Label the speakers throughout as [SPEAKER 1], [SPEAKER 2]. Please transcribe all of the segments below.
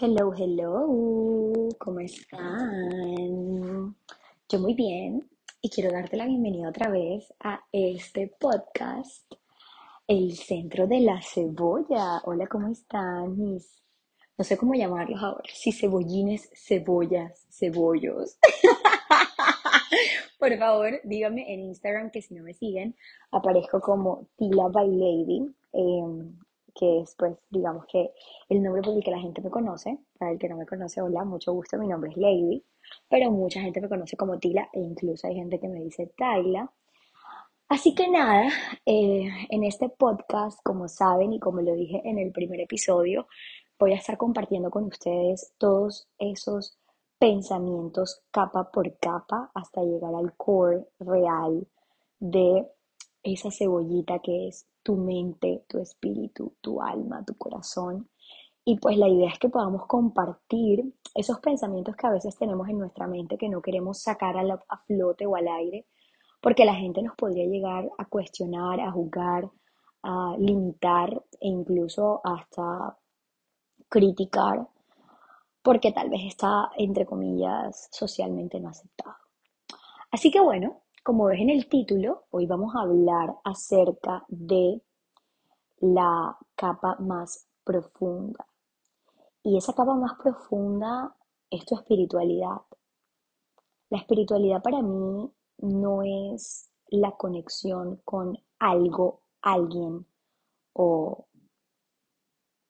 [SPEAKER 1] Hello, hello, ¿cómo están? Yo muy bien y quiero darte la bienvenida otra vez a este podcast, El Centro de la Cebolla. Hola, ¿cómo están mis? No sé cómo llamarlos ahora, si cebollines, cebollas, cebollos. Por favor, díganme en Instagram que si no me siguen, aparezco como Tila by Lady. em, que es, pues, digamos que el nombre por el que la gente me conoce. Para el que no me conoce, hola, mucho gusto, mi nombre es Lady, pero mucha gente me conoce como Tila e incluso hay gente que me dice Tayla. Así que nada, eh, en este podcast, como saben y como lo dije en el primer episodio, voy a estar compartiendo con ustedes todos esos pensamientos capa por capa hasta llegar al core real de esa cebollita que es tu mente, tu espíritu, tu alma, tu corazón. Y pues la idea es que podamos compartir esos pensamientos que a veces tenemos en nuestra mente que no queremos sacar a, flote o al aire, porque la gente nos podría llegar a cuestionar, a juzgar, a limitar e incluso hasta criticar, porque tal vez está, entre comillas, socialmente no aceptado. Así que bueno, como ves en el título, hoy vamos a hablar acerca de la capa más profunda. Y esa capa más profunda es tu espiritualidad. La espiritualidad para mí no es la conexión con algo, alguien o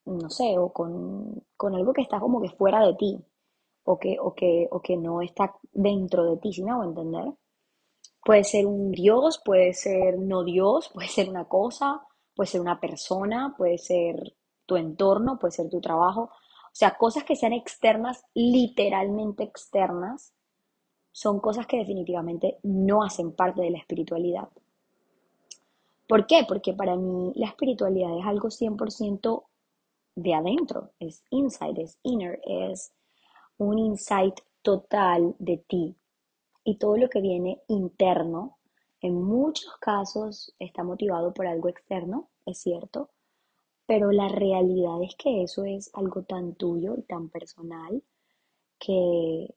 [SPEAKER 1] no sé, o con, con algo que está como que fuera de ti o que, o que, o que no está dentro de ti, si me hago entender? Puede ser un Dios, puede ser no Dios, puede ser una cosa, puede ser una persona, puede ser tu entorno, puede ser tu trabajo. O sea, cosas que sean externas, literalmente externas, son cosas que definitivamente no hacen parte de la espiritualidad. ¿Por qué? Porque para mí la espiritualidad es algo 100% de adentro, es inside, es inner, es un insight total de ti. Y todo lo que viene interno, en muchos casos está motivado por algo externo, es cierto, pero la realidad es que eso es algo tan tuyo y tan personal que,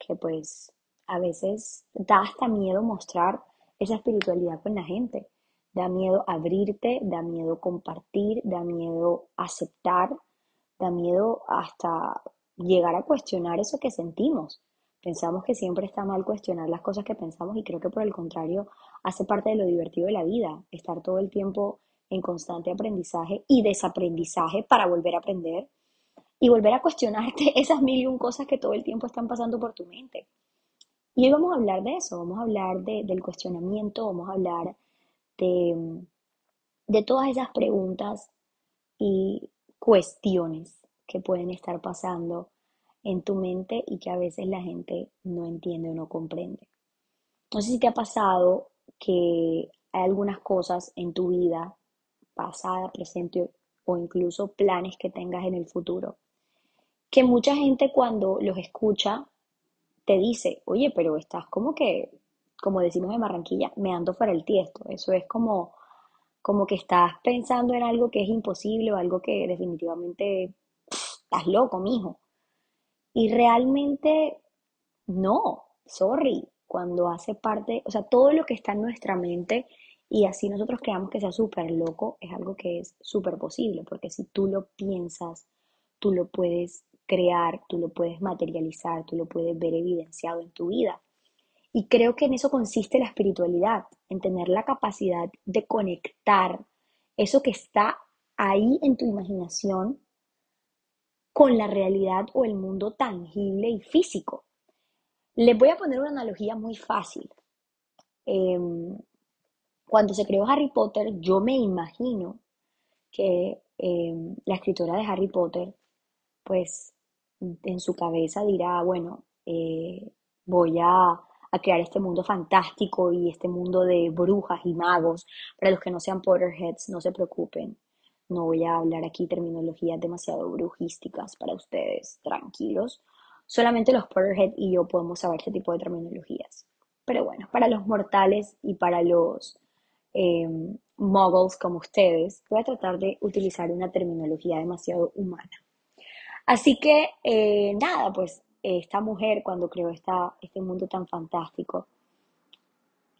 [SPEAKER 1] que pues a veces da hasta miedo mostrar esa espiritualidad con la gente. Da miedo abrirte, da miedo compartir, da miedo aceptar, da miedo hasta llegar a cuestionar eso que sentimos. Pensamos que siempre está mal cuestionar las cosas que pensamos y creo que por el contrario hace parte de lo divertido de la vida, estar todo el tiempo en constante aprendizaje y desaprendizaje para volver a aprender y volver a cuestionarte esas mil y un cosas que todo el tiempo están pasando por tu mente. Y hoy vamos a hablar de eso, vamos a hablar de- del cuestionamiento, vamos a hablar de, de todas esas preguntas y cuestiones que pueden estar pasando en tu mente y que a veces la gente no entiende o no comprende. No sé si te ha pasado que hay algunas cosas en tu vida, pasada, presente o incluso planes que tengas en el futuro, que mucha gente cuando los escucha te dice, oye, pero estás como que, como decimos en Barranquilla, me ando fuera el tiesto. Eso es como, como que estás pensando en algo que es imposible o algo que definitivamente estás loco, mijo. Y realmente no, sorry, cuando hace parte, o sea, todo lo que está en nuestra mente y así nosotros creamos que sea súper loco, es algo que es súper posible, porque si tú lo piensas, tú lo puedes crear, tú lo puedes materializar, tú lo puedes ver evidenciado en tu vida. Y creo que en eso consiste la espiritualidad, en tener la capacidad de conectar eso que está ahí en tu imaginación con la realidad o el mundo tangible y físico. Les voy a poner una analogía muy fácil. Em, cuando se creó Harry Potter, yo me imagino que em, la escritora de Harry Potter, pues en su cabeza dirá, bueno, eh, voy a, a crear este mundo fantástico y este mundo de brujas y magos. Para los que no sean Potterheads, no se preocupen. No voy a hablar aquí terminologías demasiado brujísticas para ustedes, tranquilos. Solamente los Potterhead y yo podemos saber este tipo de terminologías. Pero bueno, para los mortales y para los eh, muggles como ustedes, voy a tratar de utilizar una terminología demasiado humana. Así que, eh, nada, pues esta mujer cuando creó esta, este mundo tan fantástico,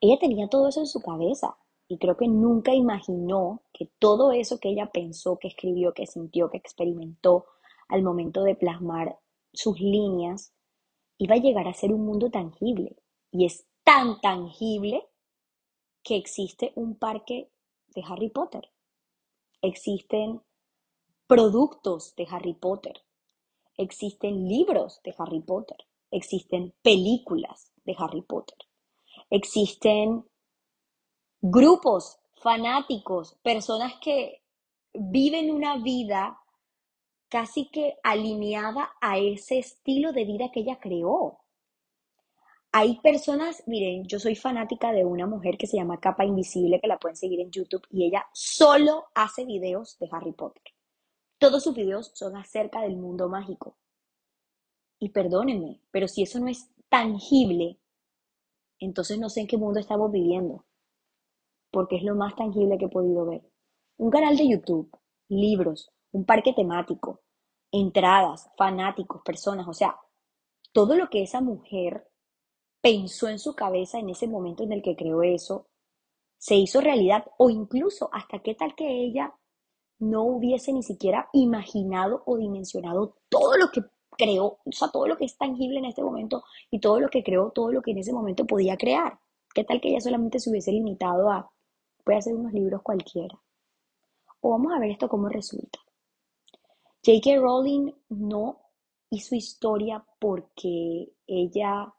[SPEAKER 1] ella tenía todo eso en su cabeza y creo que nunca imaginó que todo eso que ella pensó, que escribió, que sintió, que experimentó al momento de plasmar sus líneas, iba a llegar a ser un mundo tangible. Y es tan tangible que existe un parque de Harry Potter. Existen productos de Harry Potter. Existen libros de Harry Potter. Existen películas de Harry Potter. Existen grupos fanáticos, personas que viven una vida casi que alineada a ese estilo de vida que ella creó. Hay personas, miren, yo soy fanática de una mujer que se llama Capa Invisible, que la pueden seguir en YouTube, y ella solo hace videos de Harry Potter. Todos sus videos son acerca del mundo mágico. Y perdónenme, pero si eso no es tangible, entonces no sé en qué mundo estamos viviendo, porque es lo más tangible que he podido ver. Un canal de YouTube, libros, un parque temático, entradas, fanáticos, personas, o sea, todo lo que esa mujer pensó en su cabeza en ese momento en el que creó eso, se hizo realidad o incluso hasta qué tal que ella no hubiese ni siquiera imaginado o dimensionado todo lo que creó, o sea, todo lo que es tangible en este momento y todo lo que creó, todo lo que en ese momento podía crear. ¿Qué tal que ella solamente se hubiese limitado a, voy a hacer unos libros cualquiera? O vamos a ver esto cómo resulta. J.K. Rowling no hizo historia porque ella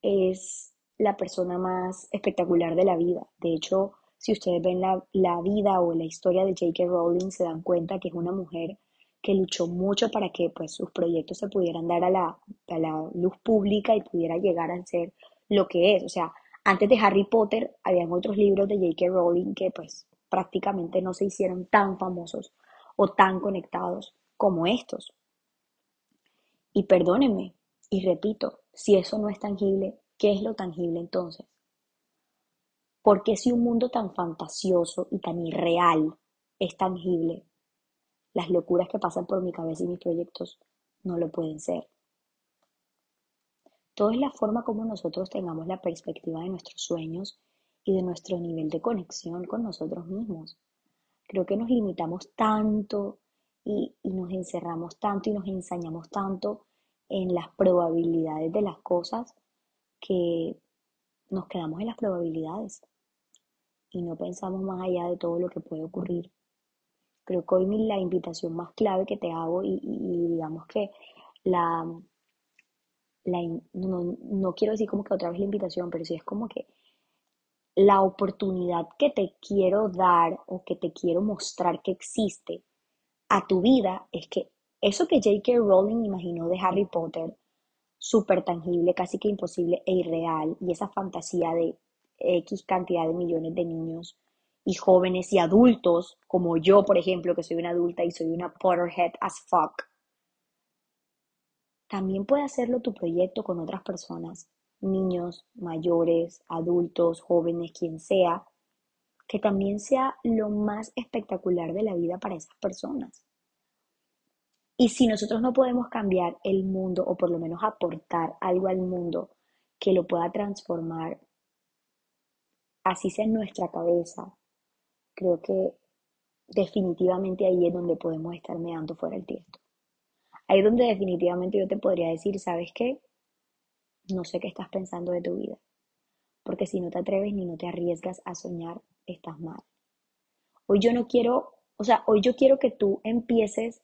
[SPEAKER 1] es la persona más espectacular de la vida. De hecho, si ustedes ven la, la vida o la historia de J.K. Rowling, se dan cuenta que es una mujer que luchó mucho para que pues, sus proyectos se pudieran dar a la, a la luz pública y pudiera llegar a ser lo que es. O sea, antes de Harry Potter, habían otros libros de J.K. Rowling que pues prácticamente no se hicieron tan famosos o tan conectados como estos. Y perdónenme, y repito, si eso no es tangible, ¿qué es lo tangible entonces? Porque si un mundo tan fantasioso y tan irreal es tangible, las locuras que pasan por mi cabeza y mis proyectos no lo pueden ser. Todo es la forma como nosotros tengamos la perspectiva de nuestros sueños y de nuestro nivel de conexión con nosotros mismos. Creo que nos limitamos tanto y, nos encerramos tanto y nos ensañamos tanto en las probabilidades de las cosas que nos quedamos en las probabilidades y no pensamos más allá de todo lo que puede ocurrir. Creo que hoy la invitación más clave que te hago y, digamos que la, no, no, quiero decir como que otra vez la invitación, pero sí es como que la oportunidad que te quiero dar o que te quiero mostrar que existe a tu vida es que eso que J.K. Rowling imaginó de Harry Potter, súper tangible, casi que imposible e irreal, y esa fantasía de X cantidad de millones de niños y jóvenes y adultos, como yo, por ejemplo, que soy una adulta y soy una Potterhead as fuck, también puede hacerlo tu proyecto con otras personas, niños, mayores, adultos, jóvenes, quien sea, que también sea lo más espectacular de la vida para esas personas. Y si nosotros no podemos cambiar el mundo o por lo menos aportar algo al mundo que lo pueda transformar, así sea en nuestra cabeza, creo que definitivamente ahí es donde podemos estar meando fuera el tiesto. Ahí es donde definitivamente yo te podría decir, ¿sabes qué? No sé qué estás pensando de tu vida. Porque si no te atreves ni no te arriesgas a soñar, estás mal. Hoy yo no quiero, o sea, hoy yo quiero que tú empieces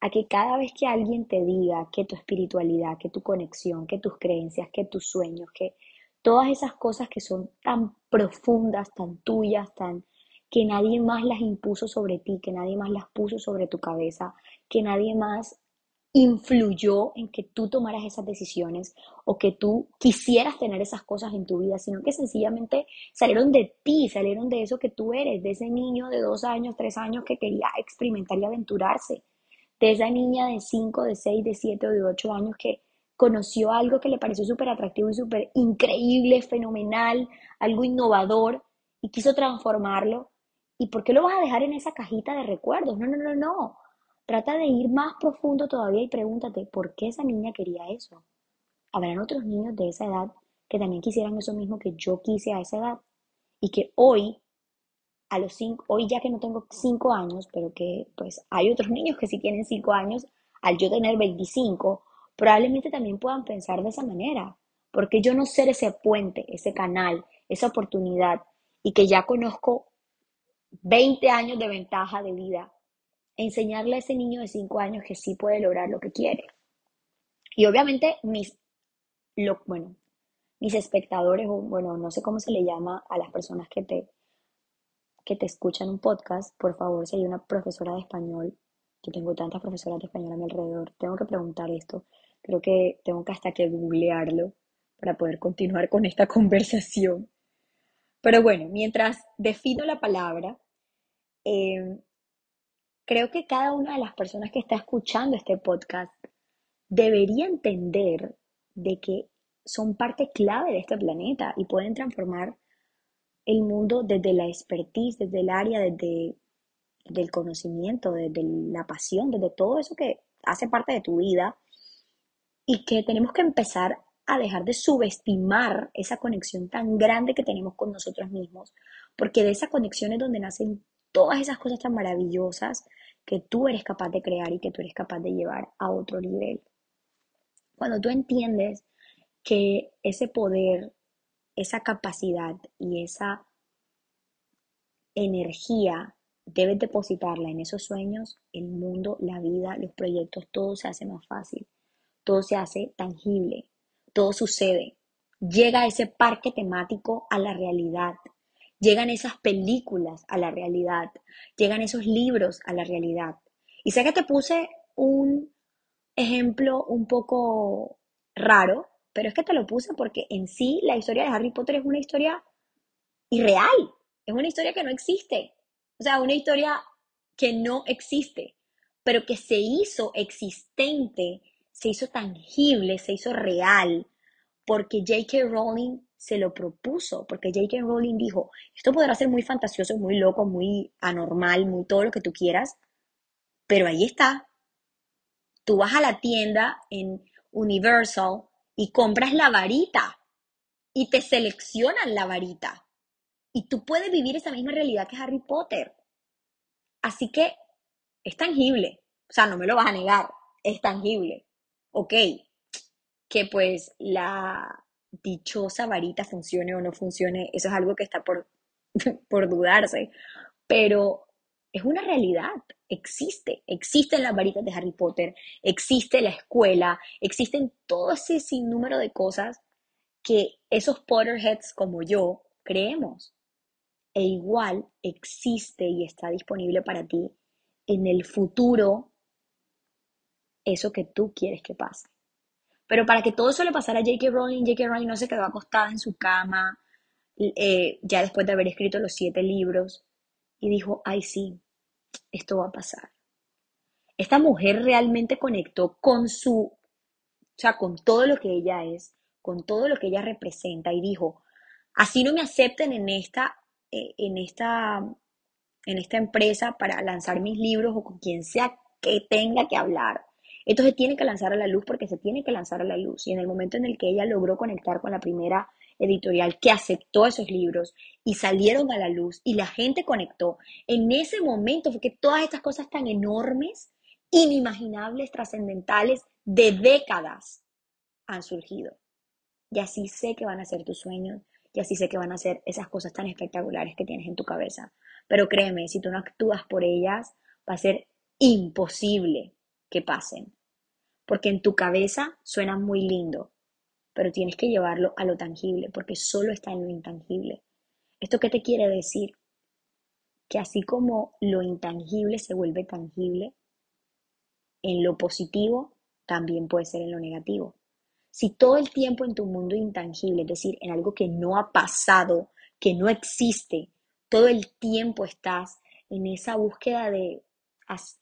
[SPEAKER 1] a que cada vez que alguien te diga que tu espiritualidad, que tu conexión, que tus creencias, que tus sueños, que todas esas cosas que son tan profundas, tan tuyas, tan que nadie más las impuso sobre ti, que nadie más las puso sobre tu cabeza, que nadie más influyó en que tú tomaras esas decisiones o que tú quisieras tener esas cosas en tu vida, sino que sencillamente salieron de ti, salieron de eso que tú eres, de ese niño de dos años, tres años que quería experimentar y aventurarse, de esa niña de cinco, de seis, de siete o de ocho años que conoció algo que le pareció súper atractivo y súper increíble, fenomenal, algo innovador y quiso transformarlo ¿Y por qué lo vas a dejar en esa cajita de recuerdos? No, no, no, no. Trata de ir más profundo todavía y pregúntate por qué esa niña quería eso. Habrán otros niños de esa edad que también quisieran eso mismo que yo quise a esa edad y que hoy a los cinco, hoy ya que no tengo cinco años, pero que pues hay otros niños que sí tienen cinco años, al yo tener 25, probablemente también puedan pensar de esa manera. Porque yo no ser ese puente, ese canal, esa oportunidad y que ya conozco 20 años de ventaja de vida, enseñarle a ese niño de 5 años que sí puede lograr lo que quiere. Y obviamente mis, lo, bueno, mis espectadores, o bueno, no sé cómo se le llama a las personas que te, que te escuchan un podcast, por favor, si hay una profesora de español, yo tengo tantas profesoras de español a mi alrededor, tengo que preguntar esto, creo que tengo que hasta que googlearlo para poder continuar con esta conversación. Pero bueno, mientras defino la palabra, eh, creo que cada una de las personas que está escuchando este podcast debería entender de que son parte clave de este planeta y pueden transformar el mundo desde la expertise, desde el área, desde, el conocimiento, desde la pasión, desde todo eso que hace parte de tu vida y que tenemos que empezar a dejar de subestimar esa conexión tan grande que tenemos con nosotros mismos, porque de esa conexión es donde nacen todas esas cosas tan maravillosas que tú eres capaz de crear y que tú eres capaz de llevar a otro nivel. Cuando tú entiendes que ese poder, esa capacidad y esa energía debes depositarla en esos sueños, el mundo, la vida, los proyectos, todo se hace más fácil, todo se hace tangible, todo sucede. Llega ese parque temático a la realidad, llegan esas películas a la realidad, llegan esos libros a la realidad. Y sé que te puse un ejemplo un poco raro, pero es que te lo puse porque en sí la historia de Harry Potter es una historia irreal, es una historia que no existe, o sea, una historia que no existe, pero que se hizo existente, se hizo tangible, se hizo real, porque J.K. Rowling se lo propuso, porque J.K. Rowling dijo, esto podrá ser muy fantasioso, muy loco, muy anormal, muy todo lo que tú quieras, pero ahí está. Tú vas a la tienda en Universal y compras la varita y te seleccionan la varita. Y tú puedes vivir esa misma realidad que Harry Potter. Así que es tangible. O sea, no me lo vas a negar. Es tangible. Ok. Que pues la dichosa varita funcione o no funcione, eso es algo que está por, por dudarse. Pero es una realidad, existe, existen las varitas de Harry Potter, existe la escuela, existen todo ese sinnúmero de cosas que esos Potterheads como yo creemos. E igual existe y está disponible para ti en el futuro eso que tú quieres que pase. Pero para que todo eso le pasara a J.K. Rowling, J.K. Rowling no se quedó acostada en su cama eh, ya después de haber escrito los siete libros y dijo, ay sí, esto va a pasar. Esta mujer realmente conectó con su, o sea, con todo lo que ella es, con todo lo que ella representa y dijo, así no me acepten en esta, eh, en esta, en esta empresa para lanzar mis libros o con quien sea que tenga que hablar. Esto se tiene que lanzar a la luz porque se tiene que lanzar a la luz. Y en el momento en el que ella logró conectar con la primera editorial que aceptó esos libros y salieron a la luz y la gente conectó, en ese momento fue que todas estas cosas tan enormes, inimaginables, trascendentales, de décadas han surgido. Y así sé que van a ser tus sueños y así sé que van a ser esas cosas tan espectaculares que tienes en tu cabeza. Pero créeme, si tú no actúas por ellas, va a ser imposible que pasen. Porque en tu cabeza suena muy lindo, pero tienes que llevarlo a lo tangible, porque solo está en lo intangible. ¿Esto qué te quiere decir? Que así como lo intangible se vuelve tangible, en lo positivo también puede ser en lo negativo. Si todo el tiempo en tu mundo intangible, es decir, en algo que no ha pasado, que no existe, todo el tiempo estás en esa búsqueda de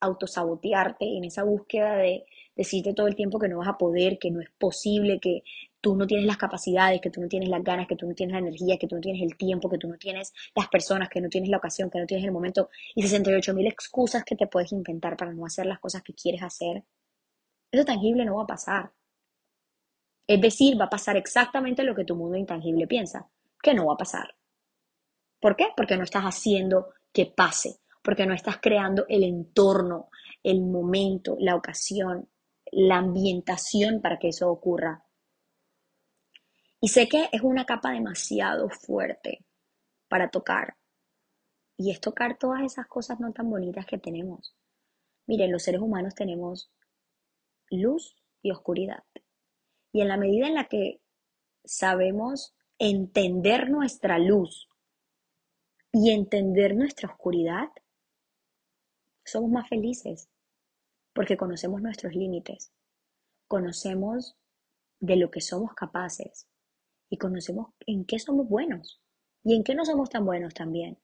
[SPEAKER 1] autosabotearte, en esa búsqueda de decirte todo el tiempo que no vas a poder, que no es posible, que tú no tienes las capacidades, que tú no tienes las ganas, que tú no tienes la energía, que tú no tienes el tiempo, que tú no tienes las personas, que no tienes la ocasión, que no tienes el momento y 68 mil excusas que te puedes inventar para no hacer las cosas que quieres hacer, eso tangible no va a pasar. Es decir, va a pasar exactamente lo que tu mundo intangible piensa, que no va a pasar. ¿Por qué? Porque no estás haciendo que pase, porque no estás creando el entorno, el momento, la ocasión, la ambientación para que eso ocurra. Y sé que es una capa demasiado fuerte para tocar. Y es tocar todas esas cosas no tan bonitas que tenemos. Miren, los seres humanos tenemos luz y oscuridad. Y en la medida en la que sabemos entender nuestra luz y entender nuestra oscuridad, somos más felices porque conocemos nuestros límites, conocemos de lo que somos capaces y conocemos en qué somos buenos y en qué no somos tan buenos también.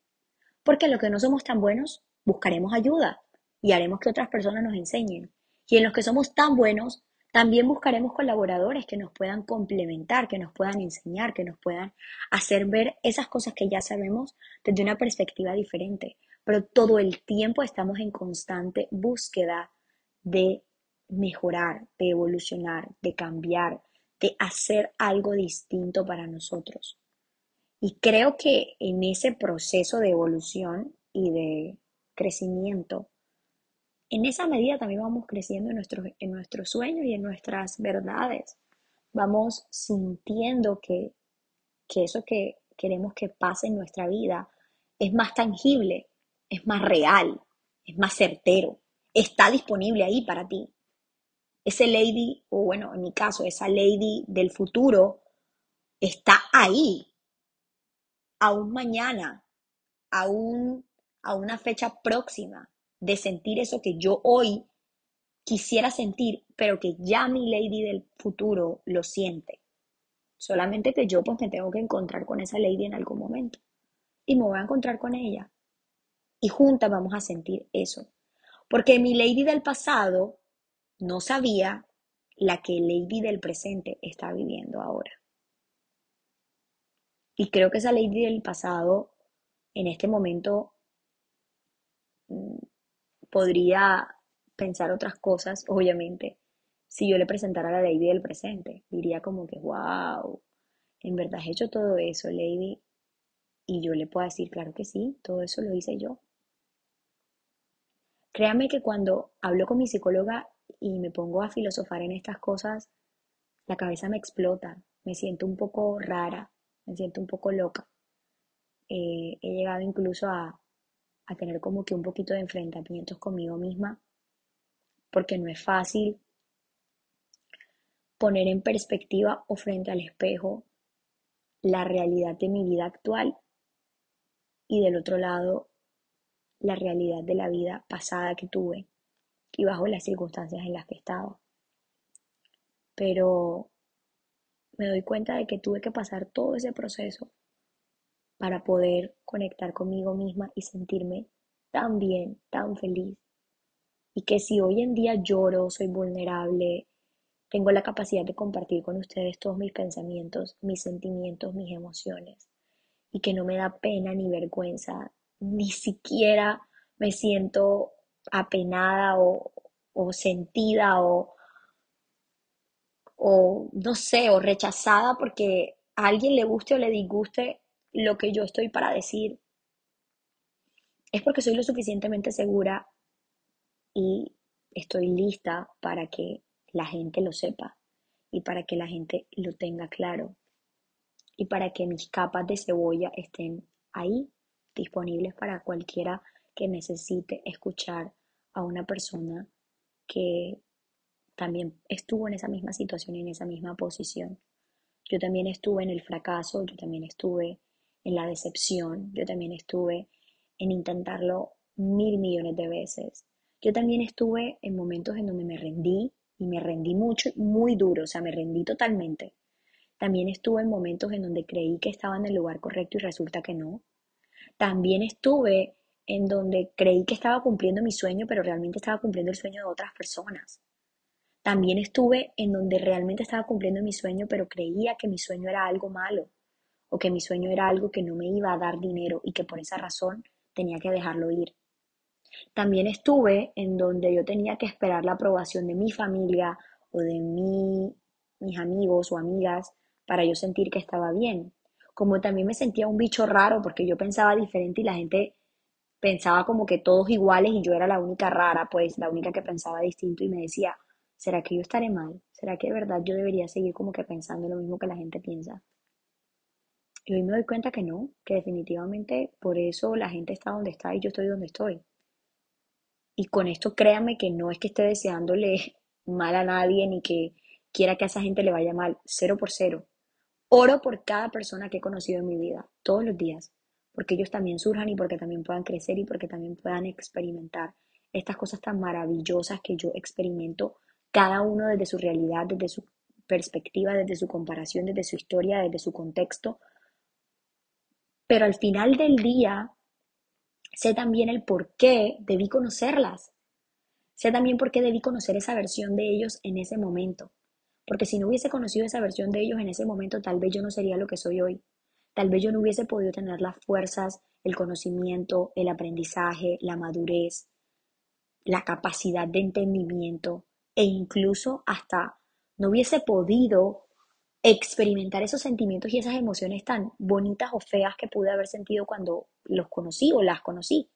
[SPEAKER 1] Porque en lo que no somos tan buenos buscaremos ayuda y haremos que otras personas nos enseñen. Y en los que somos tan buenos también buscaremos colaboradores que nos puedan complementar, que nos puedan enseñar, que nos puedan hacer ver esas cosas que ya sabemos desde una perspectiva diferente. Pero todo el tiempo estamos en constante búsqueda de mejorar, de evolucionar, de cambiar, de hacer algo distinto para nosotros. Y creo que en ese proceso de evolución y de crecimiento, en esa medida también vamos creciendo en nuestros, en nuestros sueños y en nuestras verdades. Vamos sintiendo que, que eso que queremos que pase en nuestra vida es más tangible, es más real, es más certero está disponible ahí para ti. Ese lady, o bueno, en mi caso, esa lady del futuro, está ahí, aún mañana, aún a una fecha próxima de sentir eso que yo hoy quisiera sentir, pero que ya mi lady del futuro lo siente. Solamente que yo pues me tengo que encontrar con esa lady en algún momento. Y me voy a encontrar con ella. Y juntas vamos a sentir eso. Porque mi lady del pasado no sabía la que lady del presente está viviendo ahora. Y creo que esa lady del pasado en este momento mm, podría pensar otras cosas, obviamente, si yo le presentara a la lady del presente. Diría como que, wow, en verdad he hecho todo eso, lady. Y yo le puedo decir, claro que sí, todo eso lo hice yo. Créame que cuando hablo con mi psicóloga y me pongo a filosofar en estas cosas, la cabeza me explota, me siento un poco rara, me siento un poco loca. Eh, he llegado incluso a, a tener como que un poquito de enfrentamientos conmigo misma, porque no es fácil poner en perspectiva o frente al espejo la realidad de mi vida actual y del otro lado la realidad de la vida pasada que tuve y bajo las circunstancias en las que estaba. Pero me doy cuenta de que tuve que pasar todo ese proceso para poder conectar conmigo misma y sentirme tan bien, tan feliz. Y que si hoy en día lloro, soy vulnerable, tengo la capacidad de compartir con ustedes todos mis pensamientos, mis sentimientos, mis emociones, y que no me da pena ni vergüenza ni siquiera me siento apenada o, sentida o, o, no sé, o rechazada porque a alguien le guste o le disguste lo que yo estoy para decir. Es porque soy lo suficientemente segura y estoy lista para que la gente lo sepa y para que la gente lo tenga claro y para que mis capas de cebolla estén ahí disponibles para cualquiera que necesite escuchar a una persona que también estuvo en esa misma situación y en esa misma posición. Yo también estuve en el fracaso, yo también estuve en la decepción, yo también estuve en intentarlo mil millones de veces. Yo también estuve en momentos en donde me rendí y me rendí mucho, muy duro, o sea, me rendí totalmente. También estuve en momentos en donde creí que estaba en el lugar correcto y resulta que no. También estuve en donde creí que estaba cumpliendo mi sueño, pero realmente estaba cumpliendo el sueño de otras personas. También estuve en donde realmente estaba cumpliendo mi sueño, pero creía que mi sueño era algo malo o que mi sueño era algo que no me iba a dar dinero y que por esa razón tenía que dejarlo ir. También estuve en donde yo tenía que esperar la aprobación de mi familia o de mi, mis amigos o amigas para yo sentir que estaba bien. Como también me sentía un bicho raro porque yo pensaba diferente y la gente pensaba como que todos iguales y yo era la única rara, pues la única que pensaba distinto y me decía, ¿será que yo estaré mal? ¿Será que de verdad yo debería seguir como que pensando lo mismo que la gente piensa? Y hoy me doy cuenta que no, que definitivamente por eso la gente está donde está y yo estoy donde estoy. Y con esto créame que no es que esté deseándole mal a nadie ni que quiera que a esa gente le vaya mal, cero por cero. Oro por cada persona que he conocido en mi vida, todos los días, porque ellos también surjan y porque también puedan crecer y porque también puedan experimentar estas cosas tan maravillosas que yo experimento, cada uno desde su realidad, desde su perspectiva, desde su comparación, desde su historia, desde su contexto. Pero al final del día, sé también el por qué debí conocerlas. Sé también por qué debí conocer esa versión de ellos en ese momento. Porque si no hubiese conocido esa versión de ellos en ese momento, tal vez yo no sería lo que soy hoy. Tal vez yo no hubiese podido tener las fuerzas, el conocimiento, el aprendizaje, la madurez, la capacidad de entendimiento e incluso hasta no hubiese podido experimentar esos sentimientos y esas emociones tan bonitas o feas que pude haber sentido cuando los conocí o las conocí.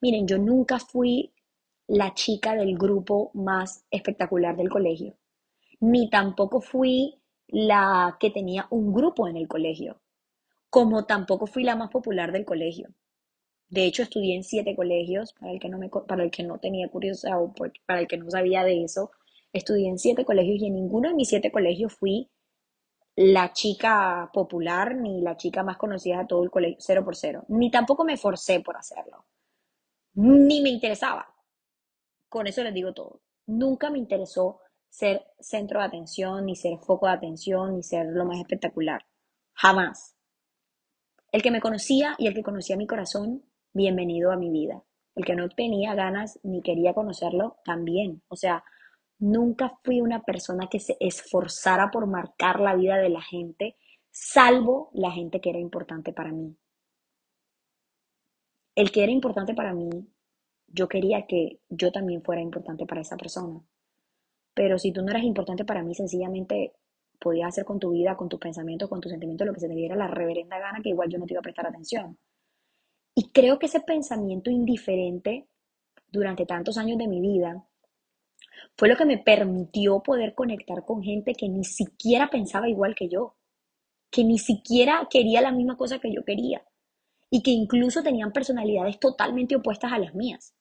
[SPEAKER 1] Miren, yo nunca fui la chica del grupo más espectacular del colegio ni tampoco fui la que tenía un grupo en el colegio, como tampoco fui la más popular del colegio. De hecho, estudié en siete colegios, para el que no, me, para el que no tenía curiosidad o para el que no sabía de eso, estudié en siete colegios y en ninguno de mis siete colegios fui la chica popular ni la chica más conocida de todo el colegio, cero por cero. Ni tampoco me forcé por hacerlo. Ni me interesaba. Con eso les digo todo. Nunca me interesó ser centro de atención, ni ser foco de atención, ni ser lo más espectacular. Jamás. El que me conocía y el que conocía mi corazón, bienvenido a mi vida. El que no tenía ganas ni quería conocerlo, también. O sea, nunca fui una persona que se esforzara por marcar la vida de la gente, salvo la gente que era importante para mí. El que era importante para mí, yo quería que yo también fuera importante para esa persona. Pero si tú no eras importante para mí, sencillamente podías hacer con tu vida, con tus pensamientos, con tus sentimientos lo que se te diera la reverenda gana, que igual yo no te iba a prestar atención. Y creo que ese pensamiento indiferente durante tantos años de mi vida fue lo que me permitió poder conectar con gente que ni siquiera pensaba igual que yo, que ni siquiera quería la misma cosa que yo quería y que incluso tenían personalidades totalmente opuestas a las mías.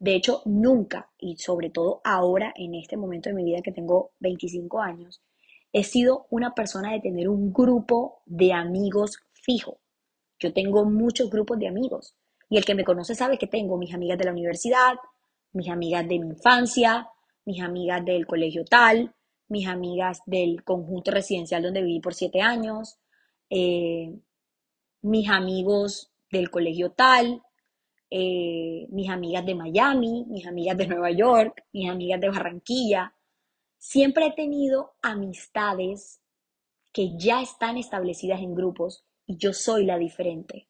[SPEAKER 1] De hecho, nunca, y sobre todo ahora, en este momento de mi vida que tengo 25 años, he sido una persona de tener un grupo de amigos fijo. Yo tengo muchos grupos de amigos. Y el que me conoce sabe que tengo mis amigas de la universidad, mis amigas de mi infancia, mis amigas del colegio tal, mis amigas del conjunto residencial donde viví por siete años, eh, mis amigos del colegio tal, eh, mis amigas de Miami, mis amigas de Nueva York, mis amigas de Barranquilla. Siempre he tenido amistades que ya están establecidas en grupos y yo soy la diferente,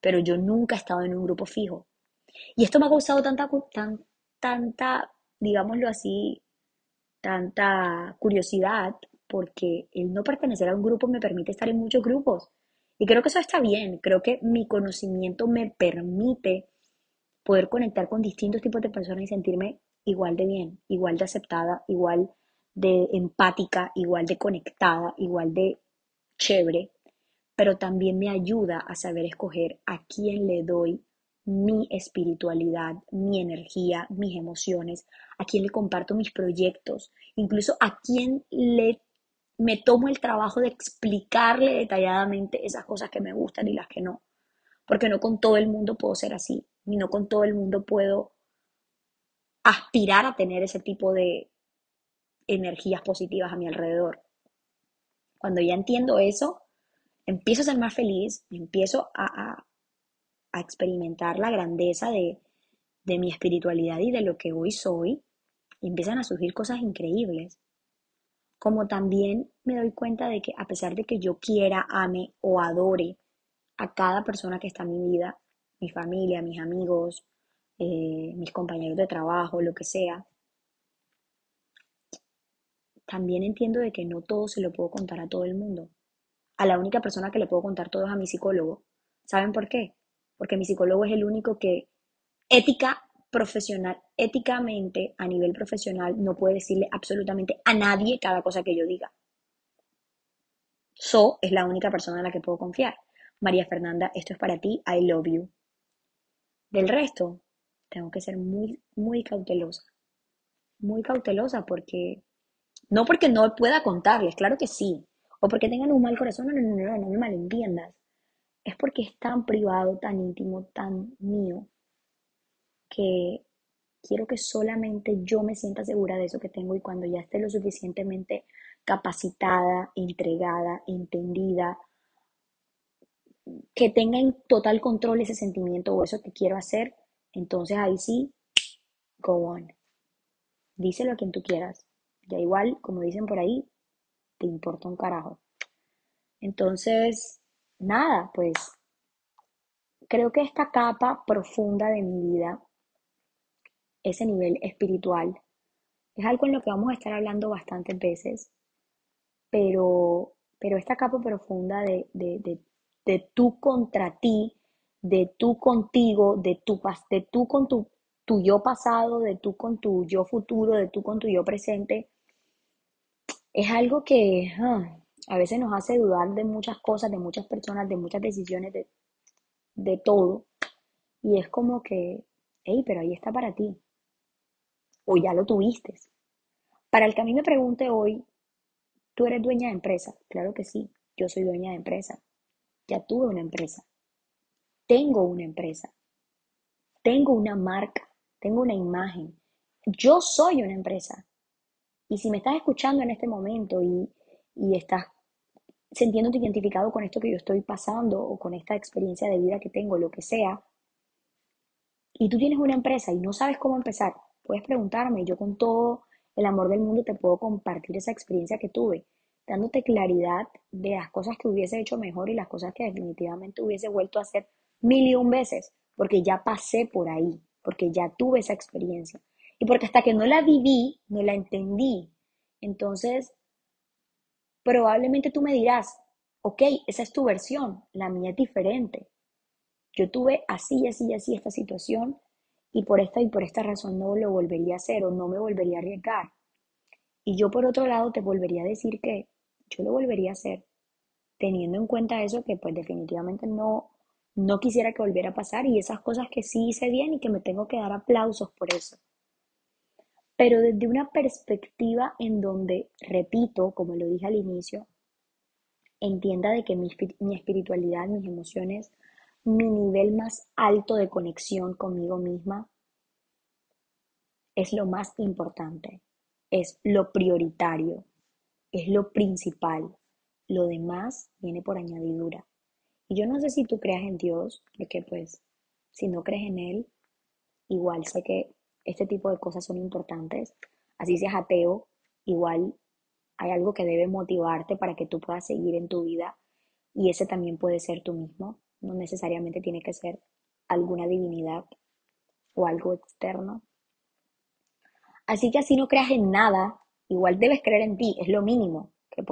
[SPEAKER 1] pero yo nunca he estado en un grupo fijo. Y esto me ha causado tanta, tan, tanta, digámoslo así, tanta curiosidad, porque el no pertenecer a un grupo me permite estar en muchos grupos. Y creo que eso está bien, creo que mi conocimiento me permite poder conectar con distintos tipos de personas y sentirme igual de bien, igual de aceptada, igual de empática, igual de conectada, igual de chévere, pero también me ayuda a saber escoger a quién le doy mi espiritualidad, mi energía, mis emociones, a quién le comparto mis proyectos, incluso a quién le me tomo el trabajo de explicarle detalladamente esas cosas que me gustan y las que no, porque no con todo el mundo puedo ser así y no con todo el mundo puedo aspirar a tener ese tipo de energías positivas a mi alrededor. Cuando ya entiendo eso, empiezo a ser más feliz, empiezo a, a, experimentar la grandeza de, de mi espiritualidad y de lo que hoy soy. y empiezan a surgir cosas increíbles. Como también me doy cuenta de que a pesar de que yo quiera, ame o adore a cada persona que está en mi vida, mi familia, mis amigos, eh, mis compañeros de trabajo, lo que sea, también entiendo de que no todo se lo puedo contar a todo el mundo. A la única persona que le puedo contar todo es a mi psicólogo. ¿Saben por qué? Porque mi psicólogo es el único que ética profesional, éticamente, a nivel profesional, no puede decirle absolutamente a nadie cada cosa que yo diga. So es la única persona en la que puedo confiar. María Fernanda, esto es para ti, I love you. Del resto, tengo que ser muy, muy cautelosa. Muy cautelosa porque, no porque no pueda contarles, claro que sí, o porque tengan un mal corazón, no, no, no, no, no me malentiendas. Es porque es tan privado, tan íntimo, tan mío, que quiero que solamente yo me sienta segura de eso que tengo y cuando ya esté lo suficientemente capacitada, entregada, entendida, que tenga en total control ese sentimiento o eso que quiero hacer, entonces ahí sí, go on. Díselo a quien tú quieras. Ya igual, como dicen por ahí, te importa un carajo. Entonces, nada, pues creo que esta capa profunda de mi vida ese nivel espiritual. Es algo en lo que vamos a estar hablando bastantes veces, pero, pero esta capa profunda de, de, de, tú contra ti, de tú contigo, de tú, de tú con tu, tu yo pasado, de tú con tu yo futuro, de tú con tu yo presente, es algo que ah, a veces nos hace dudar de muchas cosas, de muchas personas, de muchas decisiones, de, de todo. Y es como que, hey, pero ahí está para ti o ya lo tuviste. Para el que a mí me pregunte hoy, ¿tú eres dueña de empresa? Claro que sí, yo soy dueña de empresa. Ya tuve una empresa. Tengo una empresa. Tengo una marca. Tengo una imagen. Yo soy una empresa. Y si me estás escuchando en este momento y, y estás sintiéndote identificado con esto que yo estoy pasando o con esta experiencia de vida que tengo, lo que sea, y tú tienes una empresa y no sabes cómo empezar, Puedes preguntarme, yo con todo el amor del mundo te puedo compartir esa experiencia que tuve, dándote claridad de las cosas que hubiese hecho mejor y las cosas que definitivamente hubiese vuelto a hacer mil y un veces, porque ya pasé por ahí, porque ya tuve esa experiencia. Y porque hasta que no la viví, no la entendí. Entonces, probablemente tú me dirás, ok, esa es tu versión, la mía es diferente. Yo tuve así, así, así esta situación y por esta y por esta razón no lo volvería a hacer o no me volvería a arriesgar. Y yo por otro lado te volvería a decir que yo lo volvería a hacer, teniendo en cuenta eso que pues definitivamente no, no quisiera que volviera a pasar y esas cosas que sí hice bien y que me tengo que dar aplausos por eso. Pero desde una perspectiva en donde, repito, como lo dije al inicio, entienda de que mi, mi espiritualidad, mis emociones, mi nivel más alto de conexión conmigo misma es lo más importante, es lo prioritario, es lo principal. Lo demás viene por añadidura. Y yo no sé si tú creas en Dios, de que pues si no crees en Él, igual sé que este tipo de cosas son importantes. Así seas ateo, igual hay algo que debe motivarte para que tú puedas seguir en tu vida y ese también puede ser tú mismo no necesariamente tiene que ser alguna divinidad o algo externo. Así que así no creas en nada, igual debes creer en ti, es lo mínimo que,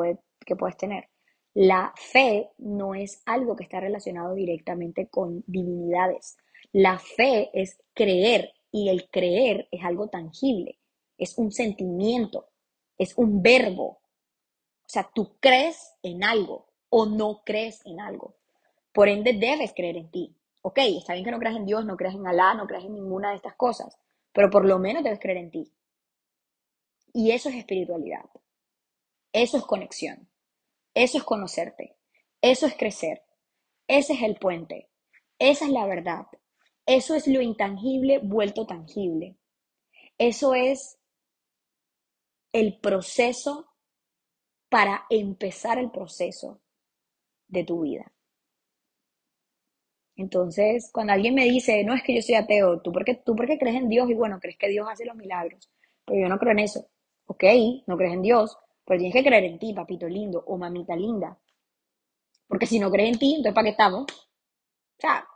[SPEAKER 1] que puedes tener. La fe no es algo que está relacionado directamente con divinidades. La fe es creer y el creer es algo tangible, es un sentimiento, es un verbo. O sea, tú crees en algo o no crees en algo. Por ende, debes creer en ti. Ok, está bien que no creas en Dios, no creas en Alá, no creas en ninguna de estas cosas, pero por lo menos debes creer en ti. Y eso es espiritualidad. Eso es conexión. Eso es conocerte. Eso es crecer. Ese es el puente. Esa es la verdad. Eso es lo intangible vuelto tangible. Eso es el proceso para empezar el proceso de tu vida. Entonces, cuando alguien me dice, no es que yo soy ateo, ¿tú por, qué, ¿tú por qué crees en Dios? Y bueno, crees que Dios hace los milagros. pero yo no creo en eso. Ok, no crees en Dios, pero tienes que creer en ti, papito lindo o mamita linda. Porque si no crees en ti, entonces ¿para qué estamos? O sea,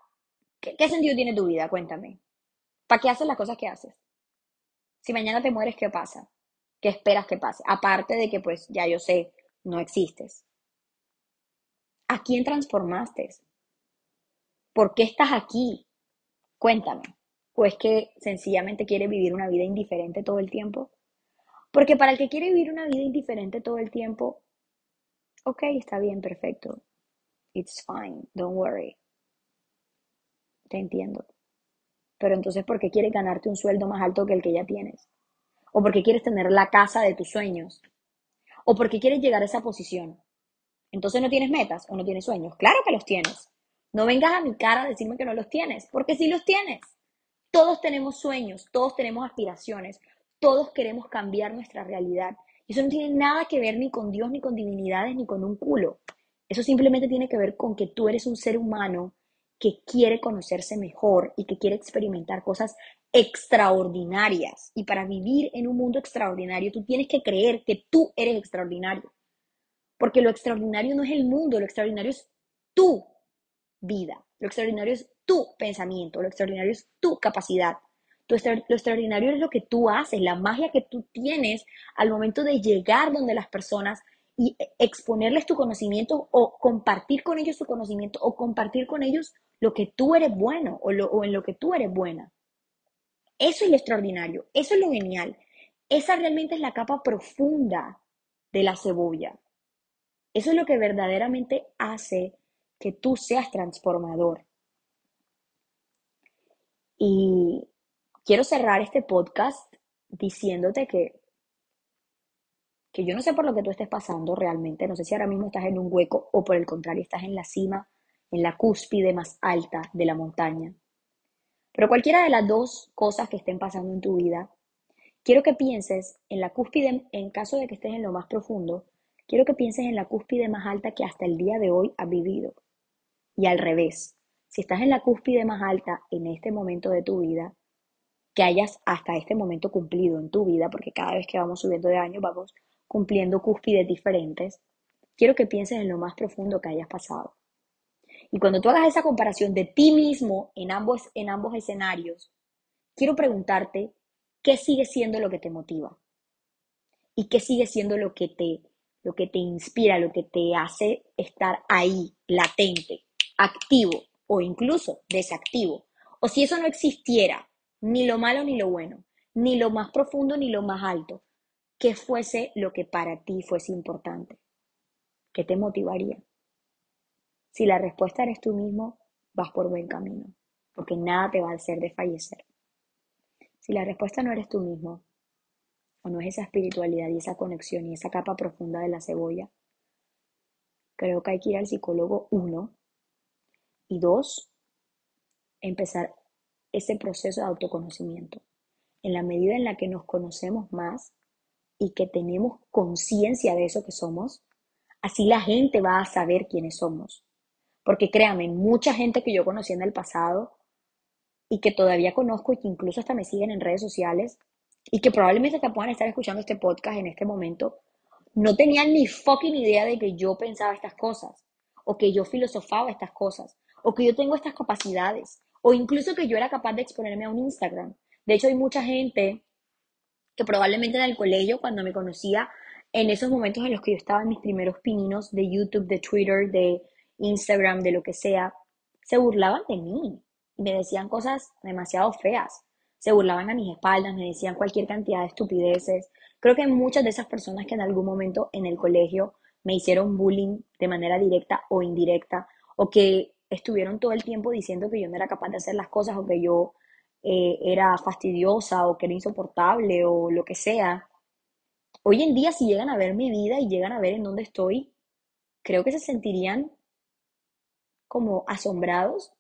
[SPEAKER 1] ¿qué, sentido tiene tu vida? Cuéntame. ¿Para qué haces las cosas que haces? Si mañana te mueres, ¿qué pasa? ¿Qué esperas que pase? Aparte de que, pues, ya yo sé, no existes. ¿A quién transformaste? ¿Por qué estás aquí? Cuéntame. ¿O es que sencillamente quieres vivir una vida indiferente todo el tiempo? Porque para el que quiere vivir una vida indiferente todo el tiempo, ok, está bien, perfecto. It's fine, don't worry. Te entiendo. Pero entonces, ¿por qué quieres ganarte un sueldo más alto que el que ya tienes? ¿O porque quieres tener la casa de tus sueños? ¿O porque quieres llegar a esa posición? Entonces no tienes metas o no tienes sueños. Claro que los tienes. No vengas a mi cara a decirme que no los tienes, porque sí los tienes. Todos tenemos sueños, todos tenemos aspiraciones, todos queremos cambiar nuestra realidad. Y eso no tiene nada que ver ni con Dios, ni con divinidades, ni con un culo. Eso simplemente tiene que ver con que tú eres un ser humano que quiere conocerse mejor y que quiere experimentar cosas extraordinarias. Y para vivir en un mundo extraordinario, tú tienes que creer que tú eres extraordinario. Porque lo extraordinario no es el mundo, lo extraordinario es tu vida. Lo extraordinario es tu pensamiento, lo extraordinario es tu capacidad. Lo extraordinario es lo que tú haces, la magia que tú tienes al momento de llegar donde las personas y exponerles tu conocimiento o compartir con ellos su conocimiento o compartir con ellos lo que tú eres bueno o, o en lo que tú eres buena. Eso es lo extraordinario, eso es lo genial. Esa realmente es la capa profunda de la cebolla. Eso es lo que verdaderamente hace que tú seas transformador. Y quiero cerrar este podcast diciéndote que, que yo no sé por lo que tú estés pasando realmente, no sé si ahora mismo estás en un hueco o por el contrario estás en la cima, en la cúspide más alta de la montaña. Pero cualquiera de las dos cosas que estén pasando en tu vida, quiero que pienses en la cúspide, en caso de que estés en lo más profundo, quiero que pienses en la cúspide más alta que hasta el día de hoy has vivido. Y al revés, si estás en la cúspide más alta en este momento de tu vida, que hayas hasta este momento cumplido en tu vida, porque cada vez que vamos subiendo de años vamos cumpliendo cúspides diferentes, quiero que pienses en lo más profundo que hayas pasado. Y cuando tú hagas esa comparación de ti mismo en ambos, en ambos escenarios, quiero preguntarte qué sigue siendo lo que te motiva y qué sigue siendo lo que te, lo que te inspira, lo que te hace estar ahí, latente, activo o incluso desactivo. O si eso no existiera, ni lo malo ni lo bueno, ni lo más profundo ni lo más alto, ¿qué fuese lo que para ti fuese importante? ¿Qué te motivaría? Si la respuesta eres tú mismo, vas por buen camino, porque nada te va a hacer desfallecer. Si la respuesta no eres tú mismo, o no es esa espiritualidad y esa conexión y esa capa profunda de la cebolla, creo que hay que ir al psicólogo uno y dos, empezar ese proceso de autoconocimiento. En la medida en la que nos conocemos más y que tenemos conciencia de eso que somos, así la gente va a saber quiénes somos. Porque créanme, mucha gente que yo conocí en el pasado y que todavía conozco y que incluso hasta me siguen en redes sociales y que probablemente te puedan estar escuchando este podcast en este momento, no tenían ni fucking idea de que yo pensaba estas cosas o que yo filosofaba estas cosas o que yo tengo estas capacidades o incluso que yo era capaz de exponerme a un Instagram. De hecho, hay mucha gente que probablemente en el colegio, cuando me conocía, en esos momentos en los que yo estaba en mis primeros pininos de YouTube, de Twitter, de Instagram, de lo que sea, se burlaban de mí y me decían cosas demasiado feas. Se burlaban a mis espaldas, me decían cualquier cantidad de estupideces. Creo que muchas de esas personas que en algún momento en el colegio me hicieron bullying de manera directa o indirecta, o que estuvieron todo el tiempo diciendo que yo no era capaz de hacer las cosas o que yo eh, era fastidiosa o que era insoportable o lo que sea. Hoy en día, si llegan a ver mi vida y llegan a ver en dónde estoy, creo que se sentirían como asombrados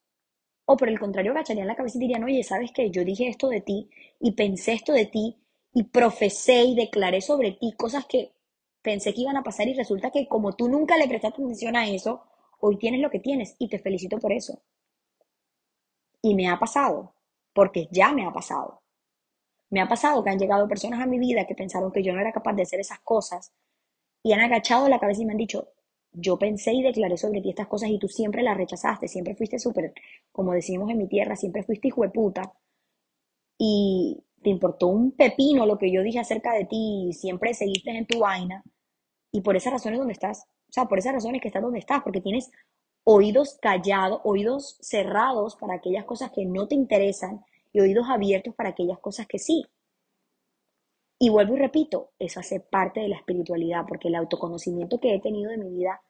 [SPEAKER 1] o por el contrario agacharían la cabeza y dirían, oye, ¿sabes qué? Yo dije esto de ti y pensé esto de ti y profesé y declaré sobre ti cosas que pensé que iban a pasar y resulta que como tú nunca le prestaste atención a eso, Hoy tienes lo que tienes y te felicito por eso. Y me ha pasado, porque ya me ha pasado. Me ha pasado que han llegado personas a mi vida que pensaron que yo no era capaz de hacer esas cosas y han agachado la cabeza y me han dicho, yo pensé y declaré sobre ti estas cosas y tú siempre las rechazaste, siempre fuiste súper, como decimos en mi tierra, siempre fuiste hijo de puta y te importó un pepino lo que yo dije acerca de ti siempre seguiste en tu vaina y por esa razón es donde estás. O sea, por esa razón es que estás donde estás, porque tienes oídos callados, oídos cerrados para aquellas cosas que no te interesan y oídos abiertos para aquellas cosas que sí. Y vuelvo y repito, eso hace parte de la espiritualidad, porque el autoconocimiento que he tenido de mi vida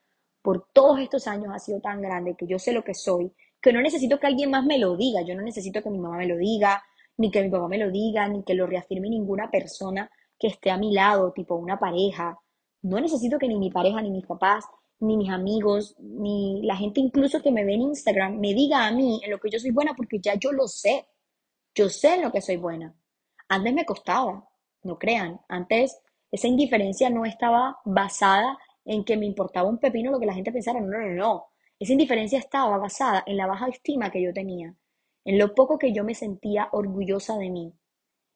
[SPEAKER 1] por todos estos años ha sido tan grande que yo sé lo que soy, que no necesito que alguien más me lo diga, yo no necesito que mi mamá me lo diga, ni que mi papá me lo diga, ni que lo reafirme ninguna persona que esté a mi lado, tipo una pareja. No necesito que ni mi pareja, ni mis papás, ni mis amigos, ni la gente incluso que me ve en Instagram me diga a mí en lo que yo soy buena, porque ya yo lo sé. Yo sé en lo que soy buena. Antes me costaba, no crean. Antes esa indiferencia no estaba basada en que me importaba un pepino lo que la gente pensara. No, no, no. Esa indiferencia estaba basada en la baja estima que yo tenía, en lo poco que yo me sentía orgullosa de mí.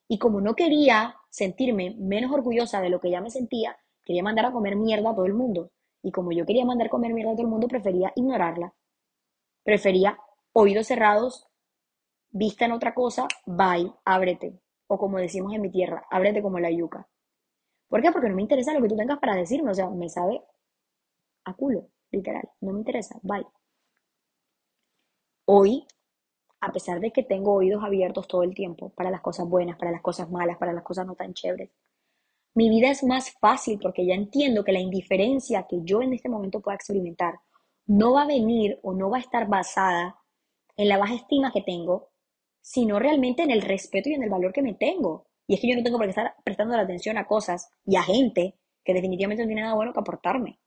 [SPEAKER 1] Y como no quería sentirme menos orgullosa de lo que ya me sentía, quería mandar a comer mierda a todo el mundo. Y como yo quería mandar a comer mierda a todo el mundo, prefería ignorarla. Prefería oídos cerrados, vista en otra cosa, bye, ábrete. O como decimos en mi tierra, ábrete como la yuca. ¿Por qué? Porque no me interesa lo que tú tengas para decirme, o sea, me sabe a culo, literal, no me interesa, bye. Hoy, a pesar de que tengo oídos abiertos todo el tiempo para las cosas buenas, para las cosas malas, para las cosas no tan chéveres, mi vida es más fácil porque ya entiendo que la indiferencia que yo en este momento pueda experimentar no va a venir o no va a estar basada en la baja estima que tengo, sino realmente en el respeto y en el valor que me tengo. Y es que yo no tengo por qué estar prestando la atención a cosas y a gente que definitivamente no tiene nada bueno que aportarme.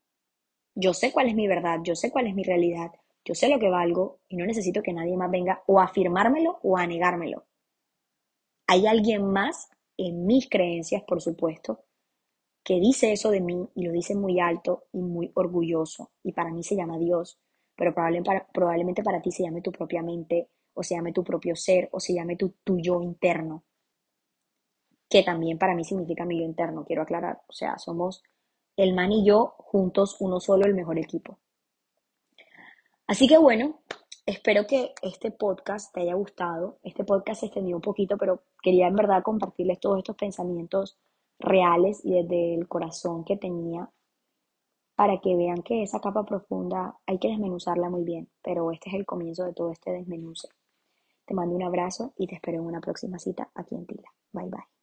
[SPEAKER 1] Yo sé cuál es mi verdad, yo sé cuál es mi realidad, yo sé lo que valgo y no necesito que nadie más venga o a afirmármelo o a negármelo. Hay alguien más en mis creencias, por supuesto, que dice eso de mí y lo dice muy alto y muy orgulloso. Y para mí se llama Dios, pero probablemente para, ti se llame tu propia mente, o se llame tu propio ser, o se llame tu, tu yo interno, que también para mí significa mi yo interno, quiero aclarar. O sea, somos el man y yo juntos, uno solo, el mejor equipo. Así que bueno, espero que este podcast te haya gustado. Este podcast se extendió un poquito, pero quería en verdad compartirles todos estos pensamientos reales y desde el corazón que tenía para que vean que esa capa profunda hay que desmenuzarla muy bien, pero este es el comienzo de todo este desmenuce. Te mando un abrazo y te espero en una próxima cita aquí en Tila. Bye bye.